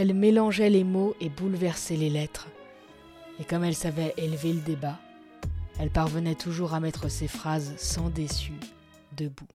Elle mélangeait les mots et bouleversait les lettres. Et comme elle savait élever le débat, elle parvenait toujours à mettre ses phrases sans déçu debout.